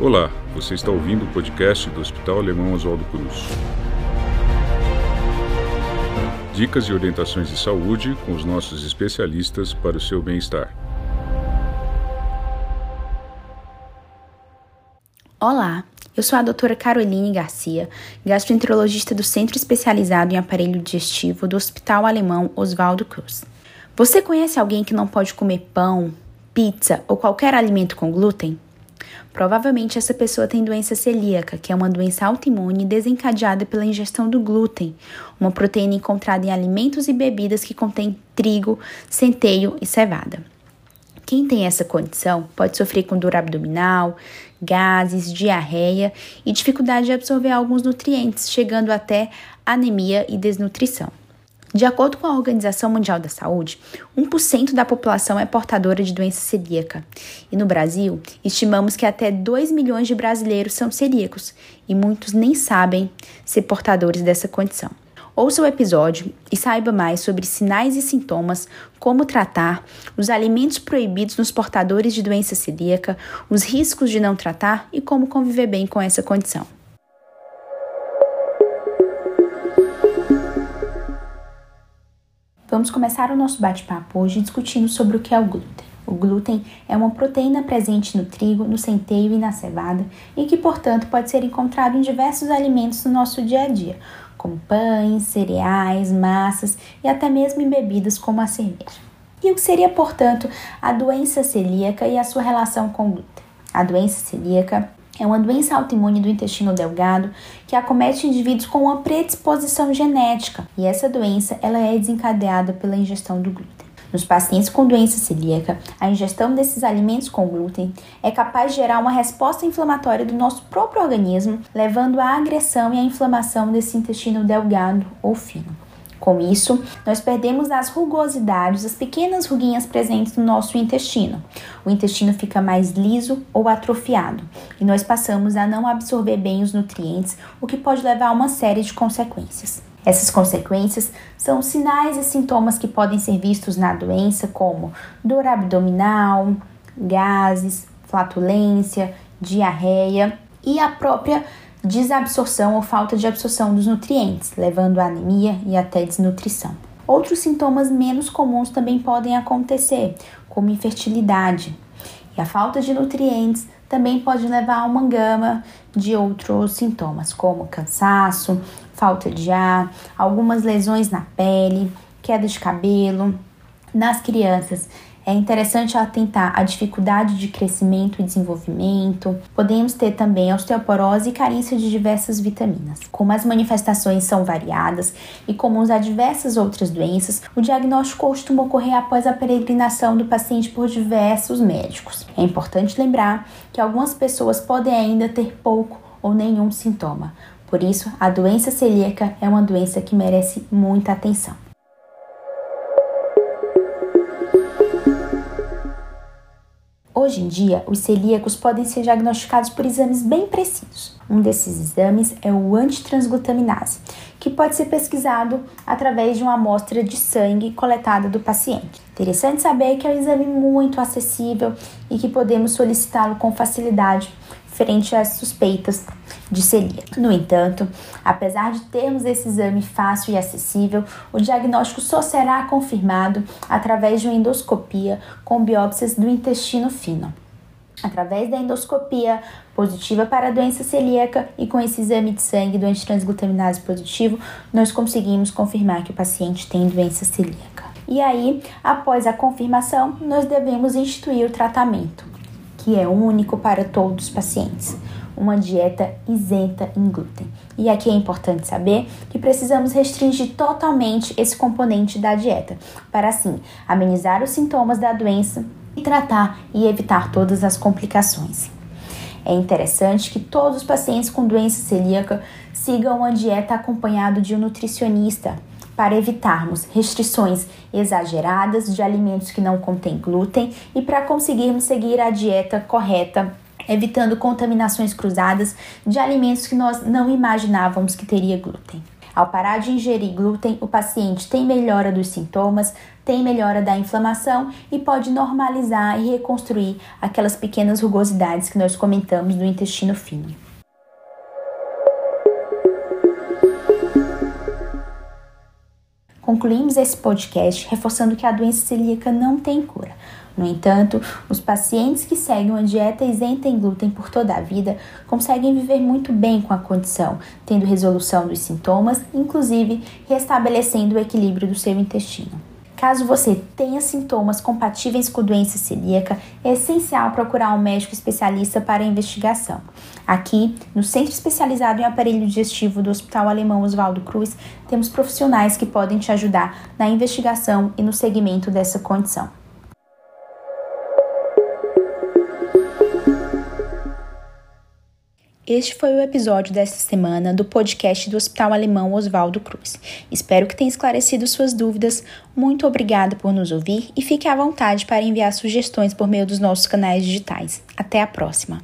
Olá, você está ouvindo o podcast do Hospital Alemão Oswaldo Cruz. Dicas e orientações de saúde com os nossos especialistas para o seu bem-estar. Olá, eu sou a doutora Caroline Garcia, gastroenterologista do Centro Especializado em Aparelho Digestivo do Hospital Alemão Oswaldo Cruz. Você conhece alguém que não pode comer pão, pizza ou qualquer alimento com glúten? Provavelmente essa pessoa tem doença celíaca, que é uma doença autoimune desencadeada pela ingestão do glúten, uma proteína encontrada em alimentos e bebidas que contém trigo, centeio e cevada. Quem tem essa condição pode sofrer com dor abdominal, gases, diarreia e dificuldade de absorver alguns nutrientes, chegando até anemia e desnutrição. De acordo com a Organização Mundial da Saúde, 1% da população é portadora de doença celíaca. E no Brasil, estimamos que até 2 milhões de brasileiros são celíacos e muitos nem sabem ser portadores dessa condição. Ouça o episódio e saiba mais sobre sinais e sintomas, como tratar, os alimentos proibidos nos portadores de doença celíaca, os riscos de não tratar e como conviver bem com essa condição. Vamos começar o nosso bate-papo hoje discutindo sobre o que é o glúten. O glúten é uma proteína presente no trigo, no centeio e na cevada e que, portanto, pode ser encontrado em diversos alimentos no nosso dia a dia, como pães, cereais, massas e até mesmo em bebidas como a cerveja. E o que seria, portanto, a doença celíaca e a sua relação com o glúten? A doença celíaca é uma doença autoimune do intestino delgado que acomete indivíduos com uma predisposição genética e essa doença ela é desencadeada pela ingestão do glúten. Nos pacientes com doença celíaca, a ingestão desses alimentos com glúten é capaz de gerar uma resposta inflamatória do nosso próprio organismo, levando à agressão e à inflamação desse intestino delgado ou fino. Com isso, nós perdemos as rugosidades, as pequenas ruguinhas presentes no nosso intestino. O intestino fica mais liso ou atrofiado e nós passamos a não absorver bem os nutrientes, o que pode levar a uma série de consequências. Essas consequências são sinais e sintomas que podem ser vistos na doença, como dor abdominal, gases, flatulência, diarreia e a própria desabsorção ou falta de absorção dos nutrientes, levando a anemia e até desnutrição. Outros sintomas menos comuns também podem acontecer, como infertilidade. E a falta de nutrientes também pode levar a uma gama de outros sintomas, como cansaço, falta de ar, algumas lesões na pele, queda de cabelo. Nas crianças, é interessante atentar à dificuldade de crescimento e desenvolvimento. Podemos ter também osteoporose e carência de diversas vitaminas. Como as manifestações são variadas e comuns a diversas outras doenças, o diagnóstico costuma ocorrer após a peregrinação do paciente por diversos médicos. É importante lembrar que algumas pessoas podem ainda ter pouco ou nenhum sintoma. Por isso, a doença celíaca é uma doença que merece muita atenção. Hoje em dia, os celíacos podem ser diagnosticados por exames bem precisos. Um desses exames é o antitransglutaminase, que pode ser pesquisado através de uma amostra de sangue coletada do paciente. Interessante saber que é um exame muito acessível e que podemos solicitá-lo com facilidade frente às suspeitas de celíaca. No entanto, apesar de termos esse exame fácil e acessível, o diagnóstico só será confirmado através de uma endoscopia com biópsias do intestino fino. Através da endoscopia positiva para a doença celíaca e com esse exame de sangue do antitransglutaminase positivo, nós conseguimos confirmar que o paciente tem doença celíaca. E aí, após a confirmação, nós devemos instituir o tratamento, que é único para todos os pacientes uma dieta isenta em glúten. E aqui é importante saber que precisamos restringir totalmente esse componente da dieta, para assim amenizar os sintomas da doença e tratar e evitar todas as complicações. É interessante que todos os pacientes com doença celíaca sigam uma dieta acompanhado de um nutricionista para evitarmos restrições exageradas de alimentos que não contêm glúten e para conseguirmos seguir a dieta correta evitando contaminações cruzadas de alimentos que nós não imaginávamos que teria glúten. Ao parar de ingerir glúten, o paciente tem melhora dos sintomas, tem melhora da inflamação e pode normalizar e reconstruir aquelas pequenas rugosidades que nós comentamos do intestino fino. Concluímos esse podcast reforçando que a doença celíaca não tem cura. No entanto, os pacientes que seguem uma dieta isenta em glúten por toda a vida conseguem viver muito bem com a condição, tendo resolução dos sintomas, inclusive restabelecendo o equilíbrio do seu intestino. Caso você tenha sintomas compatíveis com doença celíaca, é essencial procurar um médico especialista para a investigação. Aqui, no Centro Especializado em Aparelho Digestivo do Hospital Alemão Oswaldo Cruz, temos profissionais que podem te ajudar na investigação e no segmento dessa condição. Este foi o episódio desta semana do podcast do Hospital Alemão Oswaldo Cruz. Espero que tenha esclarecido suas dúvidas. Muito obrigada por nos ouvir e fique à vontade para enviar sugestões por meio dos nossos canais digitais. Até a próxima!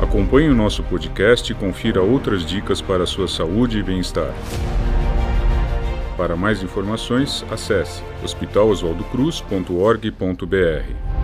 Acompanhe o nosso podcast e confira outras dicas para a sua saúde e bem-estar. Para mais informações, acesse hospitaloswaldocruz.org.br.